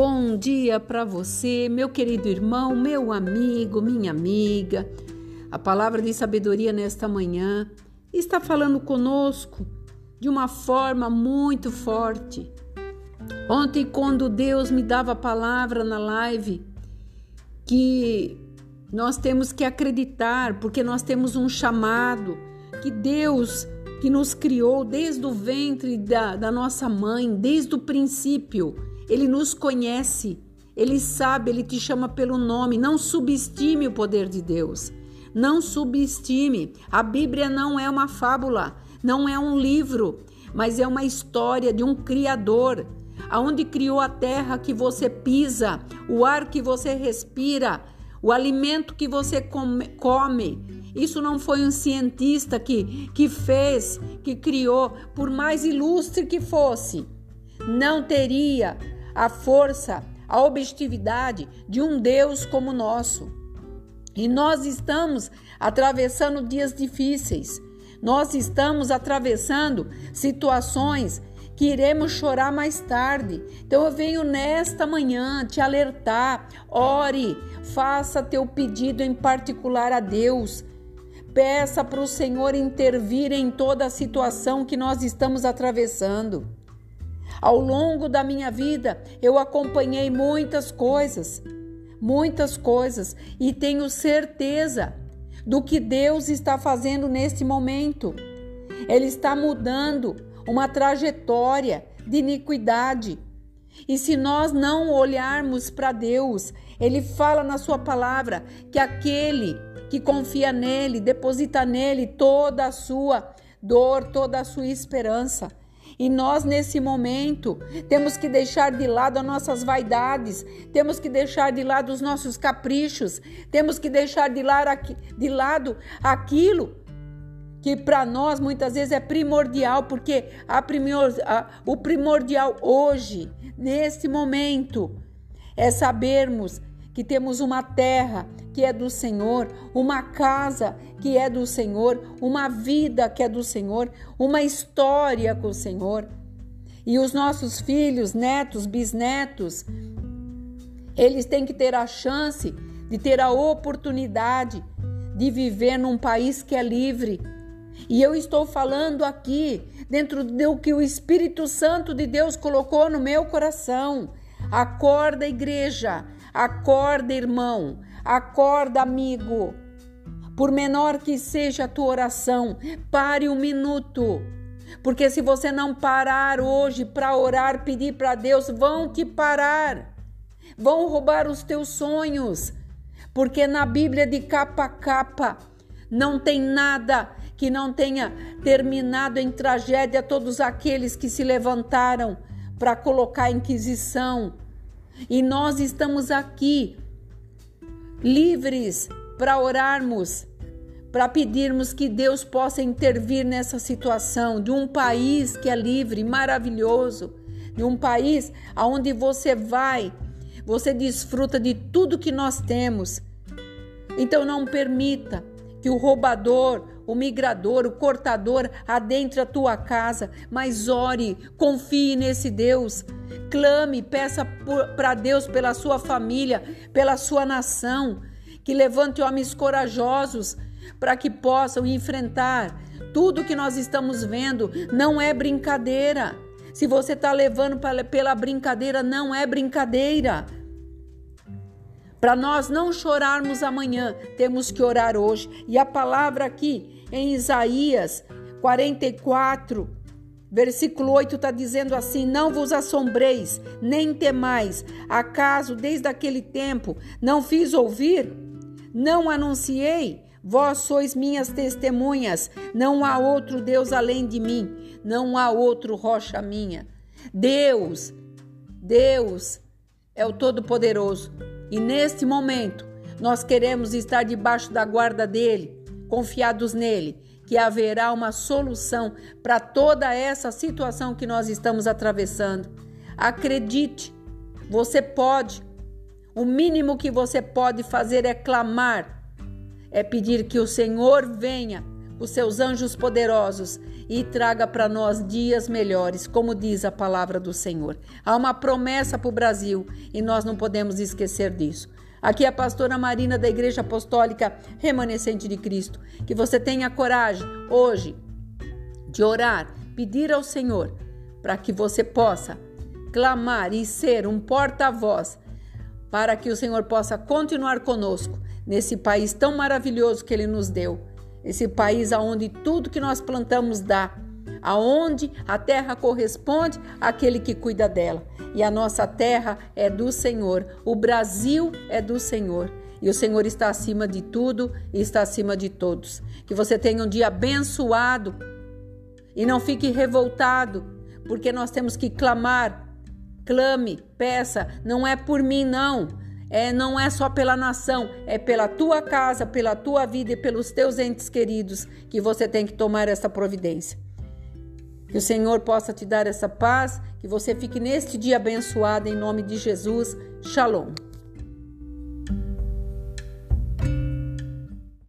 Bom dia para você, meu querido irmão, meu amigo, minha amiga. A palavra de sabedoria nesta manhã está falando conosco de uma forma muito forte. Ontem, quando Deus me dava a palavra na live, que nós temos que acreditar, porque nós temos um chamado, que Deus que nos criou desde o ventre da, da nossa mãe, desde o princípio, Ele nos conhece, Ele sabe, Ele te chama pelo nome. Não subestime o poder de Deus. Não subestime. A Bíblia não é uma fábula, não é um livro, mas é uma história de um Criador, aonde criou a terra que você pisa, o ar que você respira, o alimento que você come. isso não foi um cientista que, que fez, que criou, por mais ilustre que fosse, não teria a força, a objetividade de um Deus como o nosso. E nós estamos atravessando dias difíceis. Nós estamos atravessando situações que iremos chorar mais tarde. Então eu venho nesta manhã te alertar. Ore, faça teu pedido em particular a Deus. Peça para o Senhor intervir em toda a situação que nós estamos atravessando. Ao longo da minha vida, eu acompanhei muitas coisas, muitas coisas, e tenho certeza do que Deus está fazendo neste momento. Ele está mudando uma trajetória de iniquidade. E se nós não olharmos para Deus, Ele fala na Sua palavra que aquele que confia nele, deposita nele toda a sua dor, toda a sua esperança. E nós, nesse momento, temos que deixar de lado as nossas vaidades, temos que deixar de lado os nossos caprichos, temos que deixar de lado, de lado aquilo que para nós muitas vezes é primordial, porque a primor, a, o primordial hoje, nesse momento, é sabermos que temos uma terra que é do Senhor, uma casa que é do Senhor, uma vida que é do Senhor, uma história com o Senhor. E os nossos filhos, netos, bisnetos, eles têm que ter a chance de ter a oportunidade de viver num país que é livre. E eu estou falando aqui dentro do que o Espírito Santo de Deus colocou no meu coração. Acorda, igreja Acorda, irmão. Acorda, amigo. Por menor que seja a tua oração, pare um minuto. Porque se você não parar hoje para orar, pedir para Deus, vão te parar. Vão roubar os teus sonhos. Porque na Bíblia de capa a capa não tem nada que não tenha terminado em tragédia todos aqueles que se levantaram para colocar a Inquisição e nós estamos aqui livres para orarmos, para pedirmos que Deus possa intervir nessa situação de um país que é livre, maravilhoso, de um país aonde você vai, você desfruta de tudo que nós temos. Então não permita que o roubador, o migrador, o cortador adentre a tua casa, mas ore, confie nesse Deus. Clame, peça para Deus pela sua família, pela sua nação, que levante homens corajosos para que possam enfrentar tudo que nós estamos vendo. Não é brincadeira. Se você está levando pela brincadeira, não é brincadeira. Para nós não chorarmos amanhã, temos que orar hoje. E a palavra aqui em Isaías 44, versículo 8 está dizendo assim: Não vos assombreis, nem temais, acaso desde aquele tempo não fiz ouvir? Não anunciei? Vós sois minhas testemunhas, não há outro Deus além de mim, não há outro rocha minha. Deus, Deus é o Todo-Poderoso e neste momento, nós queremos estar debaixo da guarda dele, confiados nele, que haverá uma solução para toda essa situação que nós estamos atravessando. Acredite, você pode. O mínimo que você pode fazer é clamar, é pedir que o Senhor venha os seus anjos poderosos e traga para nós dias melhores, como diz a palavra do Senhor. Há uma promessa para o Brasil e nós não podemos esquecer disso. Aqui é a pastora Marina da Igreja Apostólica Remanescente de Cristo. Que você tenha coragem hoje de orar, pedir ao Senhor para que você possa clamar e ser um porta-voz para que o Senhor possa continuar conosco nesse país tão maravilhoso que ele nos deu. Esse país aonde tudo que nós plantamos dá, aonde a terra corresponde àquele que cuida dela. E a nossa terra é do Senhor, o Brasil é do Senhor. E o Senhor está acima de tudo e está acima de todos. Que você tenha um dia abençoado e não fique revoltado, porque nós temos que clamar. Clame, peça, não é por mim, não é, não é só pela nação, é pela tua casa, pela tua vida e pelos teus entes queridos que você tem que tomar essa providência. Que o Senhor possa te dar essa paz, que você fique neste dia abençoado em nome de Jesus. Shalom.